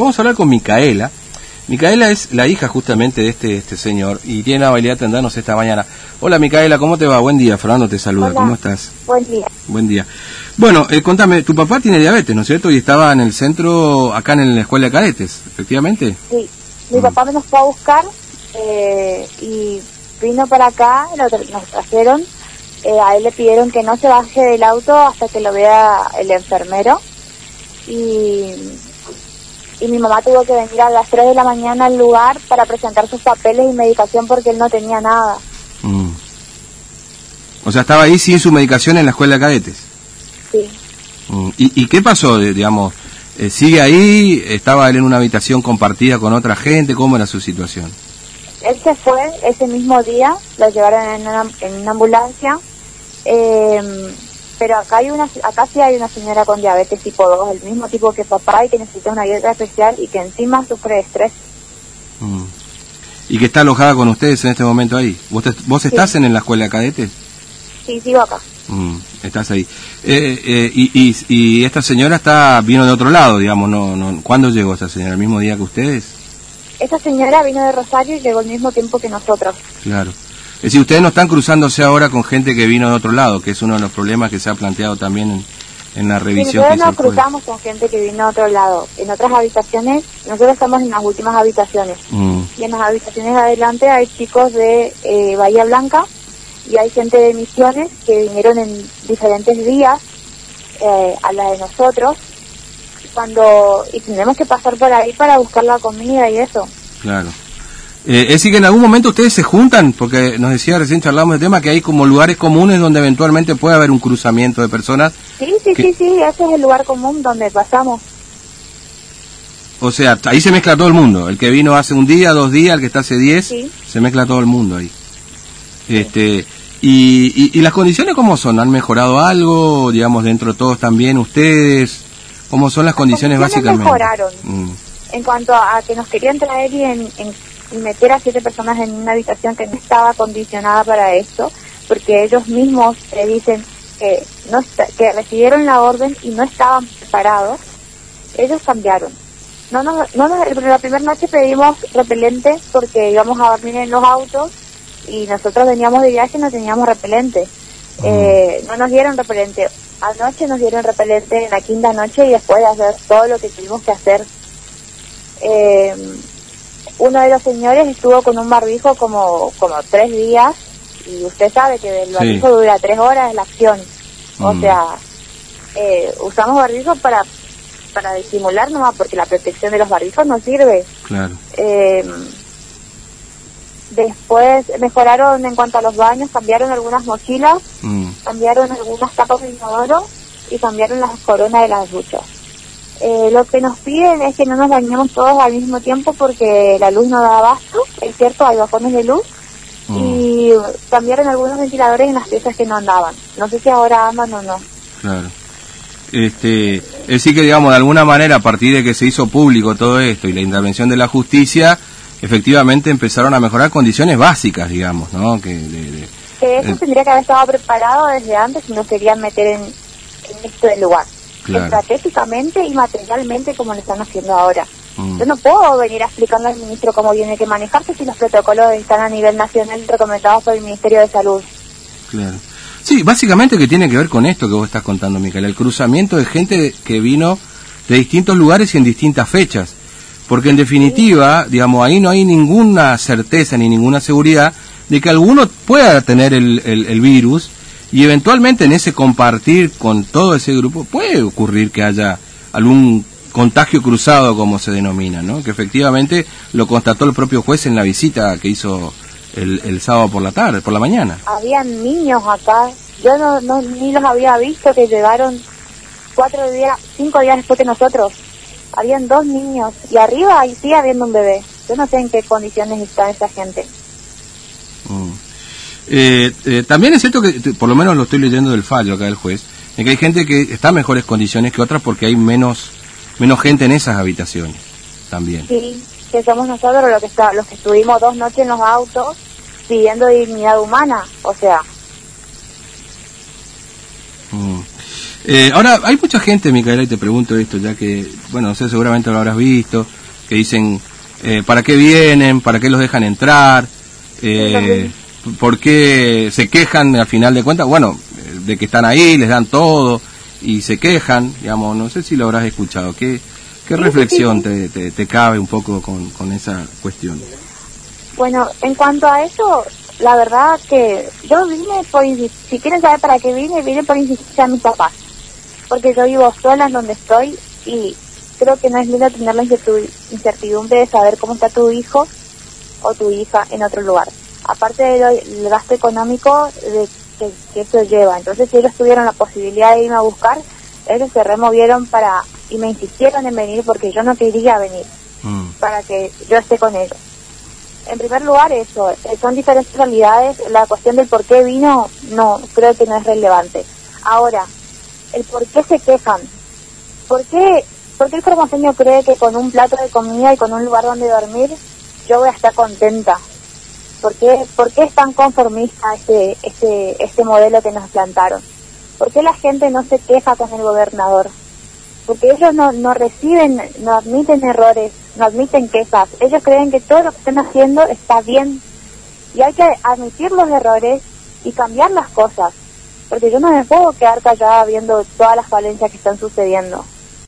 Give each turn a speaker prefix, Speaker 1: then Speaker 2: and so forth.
Speaker 1: Vamos a hablar con Micaela. Micaela es la hija justamente de este, este señor y tiene la habilidad de atendernos esta mañana. Hola Micaela, ¿cómo te va? Buen día, Fernando te saluda, ¿cómo estás?
Speaker 2: Buen día.
Speaker 1: Buen día. Bueno, eh, contame, tu papá tiene diabetes, ¿no es cierto? Y estaba en el centro, acá en la escuela de cadetes, efectivamente.
Speaker 2: Sí, mi mm. papá me nos fue a buscar eh, y vino para acá, nos trajeron, eh, a él le pidieron que no se baje del auto hasta que lo vea el enfermero y, y mi mamá tuvo que venir a las 3 de la mañana al lugar para presentar sus papeles y medicación porque él no tenía nada. Mm.
Speaker 1: O sea, estaba ahí sin su medicación en la escuela de cadetes.
Speaker 2: Sí.
Speaker 1: Mm. ¿Y, qué pasó, digamos? Eh, ¿Sigue ahí? ¿Estaba él en una habitación compartida con otra gente? ¿Cómo era su situación?
Speaker 2: Él se fue ese mismo día, lo llevaron en una, en una ambulancia. Eh, pero acá hay una acá sí hay una señora con diabetes tipo 2, el mismo tipo que papá y que necesita una dieta especial y que encima sufre de estrés.
Speaker 1: Mm. ¿Y que está alojada con ustedes en este momento ahí? ¿Vos, vos estás en, la escuela de cadetes?
Speaker 2: Sí, sigo acá.
Speaker 1: Mm, estás ahí. Eh, eh, y, y, esta señora está vino de otro lado, digamos, no, no ¿cuándo llegó esta señora? ¿El mismo día que ustedes?
Speaker 2: Esta señora vino de Rosario y llegó al mismo tiempo que nosotros.
Speaker 1: Claro. Es decir, ustedes no están cruzándose ahora con gente que vino de otro lado, que es uno de los problemas que se ha planteado también en, la revisión.
Speaker 2: Sí, nosotros no cruzamos con gente que vino de otro lado. En otras habitaciones, nosotros estamos en las últimas habitaciones. Mm. Y en las habitaciones de adelante hay chicos de eh, Bahía Blanca y hay gente de Misiones que vinieron en diferentes días eh, a la de nosotros cuando y tenemos que pasar por ahí para buscar la comida y eso.
Speaker 1: Claro. Eh, es decir, que en algún momento ustedes se juntan, porque nos decía recién charlamos del tema que hay como lugares comunes donde eventualmente puede haber un cruzamiento de personas.
Speaker 2: Sí, sí, sí, sí, ese es el lugar común donde pasamos.
Speaker 1: O sea, ahí se mezcla todo el mundo. El que vino hace un día, dos días, el que está hace diez, se mezcla todo el mundo ahí. Este, y, y, las condiciones cómo son? ¿Han mejorado algo? Digamos, dentro de todos también ustedes. ¿Cómo son las, condiciones, básicamente?
Speaker 2: mejoraron. Mm. En cuanto a que nos querían traer y en y meter a siete personas en una habitación que no estaba condicionada para esto, porque ellos mismos te dicen que, no que recibieron la orden y no estaban preparados, ellos cambiaron. No nos, no la primera noche pedimos repelente porque íbamos a dormir en los autos y nosotros veníamos de viaje y no teníamos repelente. Eh, no nos dieron repelente. Anoche nos dieron repelente en la quinta noche y después de hacer todo lo que tuvimos que hacer. Eh, uno de los señores estuvo con un barbijo como, como tres días y usted sabe que el barbijo dura tres horas la acción. O mm. sea, eh, usamos barbijo para para disimular nomás porque la protección de los barbijos no sirve.
Speaker 1: Claro.
Speaker 2: Eh, después mejoraron en cuanto a los baños, cambiaron algunas mochilas, mm. cambiaron algunas tapas de inodoro y cambiaron las coronas de las duchas. Eh, lo que nos piden es que no nos bañemos todos al mismo tiempo porque la luz no da abasto, es cierto, hay bajones de luz, mm. y cambiaron algunos ventiladores en las piezas que no andaban. No sé si ahora andan o no.
Speaker 1: Claro. Este, es decir que, digamos, de alguna manera, a partir de que se hizo público todo esto y la intervención de la justicia, efectivamente empezaron a mejorar condiciones básicas, digamos, ¿no? Que,
Speaker 2: eso tendría que haber estado preparado desde antes y no querían meter en, en este lugar estratégicamente y materialmente como lo están haciendo ahora. Mm. Yo no puedo venir a explicarle al ministro cómo tiene que manejarse si los protocolos están a nivel nacional recomendados por el Ministerio de Salud.
Speaker 1: Claro. Sí, básicamente que tiene que ver con esto que vos estás contando, Micaela, el cruzamiento de gente que vino de distintos lugares y en distintas fechas. Porque en definitiva, digamos, ahí no hay ninguna certeza ni ninguna seguridad de que alguno pueda tener el, el virus y eventualmente en ese compartir con todo ese grupo puede ocurrir que haya algún contagio cruzado, como se denomina, ¿no? Que efectivamente lo constató el propio juez en la visita que hizo el, el sábado por la tarde, por la mañana.
Speaker 2: Habían niños acá, yo no, no, ni los había visto que llegaron cuatro días, cinco días después que nosotros. Habían dos niños y arriba ahí sigue habiendo un bebé. Yo no sé en qué condiciones está esa gente.
Speaker 1: Eh, eh, también es cierto que, por lo menos lo estoy leyendo del fallo acá del juez, en que hay gente que está en mejores condiciones que otras porque hay menos menos gente en esas habitaciones también.
Speaker 2: Sí, que somos nosotros los que, está, los que estuvimos dos noches en los autos pidiendo dignidad humana, o sea.
Speaker 1: Mm. Eh, ahora, hay mucha gente, Micaela, y te pregunto esto, ya que, bueno, no sé, seguramente lo habrás visto, que dicen, eh, ¿para qué vienen? ¿Para qué los dejan entrar? Eh, ¿Por qué se quejan al final de cuentas? Bueno, de que están ahí, les dan todo y se quejan, digamos, no sé si lo habrás escuchado. ¿Qué, qué reflexión te, te, cabe un poco con, con esa cuestión?
Speaker 2: Bueno, en cuanto a eso, la verdad que yo vine por, si quieren saber para qué vine, vine por insistir a mis papás, porque yo vivo sola en donde estoy y creo que no es lindo tener la incertidumbre de saber cómo está tu hijo o tu hija en otro lugar. Aparte del gasto económico de que, eso lleva. Entonces, si ellos tuvieron la posibilidad de irme a buscar, ellos se removieron para y me insistieron en venir porque yo no quería venir, mm. para que yo esté con ellos. En primer lugar, eso, eh, son diferentes realidades. La cuestión del por qué vino, no, creo que no es relevante. Ahora, el por qué se quejan. ¿Por qué, por qué el formoseño cree que con un plato de comida y con un lugar donde dormir, yo voy a estar contenta? ¿Por qué, por qué es tan conformista este, este, este modelo que nos plantaron? ¿Por qué la gente no se queja con el gobernador? Porque ellos no, no reciben, no admiten errores, no admiten quejas. Ellos creen que todo lo que están haciendo está bien. Y hay que admitir los errores y cambiar las cosas. Porque yo no me puedo quedar callada viendo todas las falencias que están sucediendo.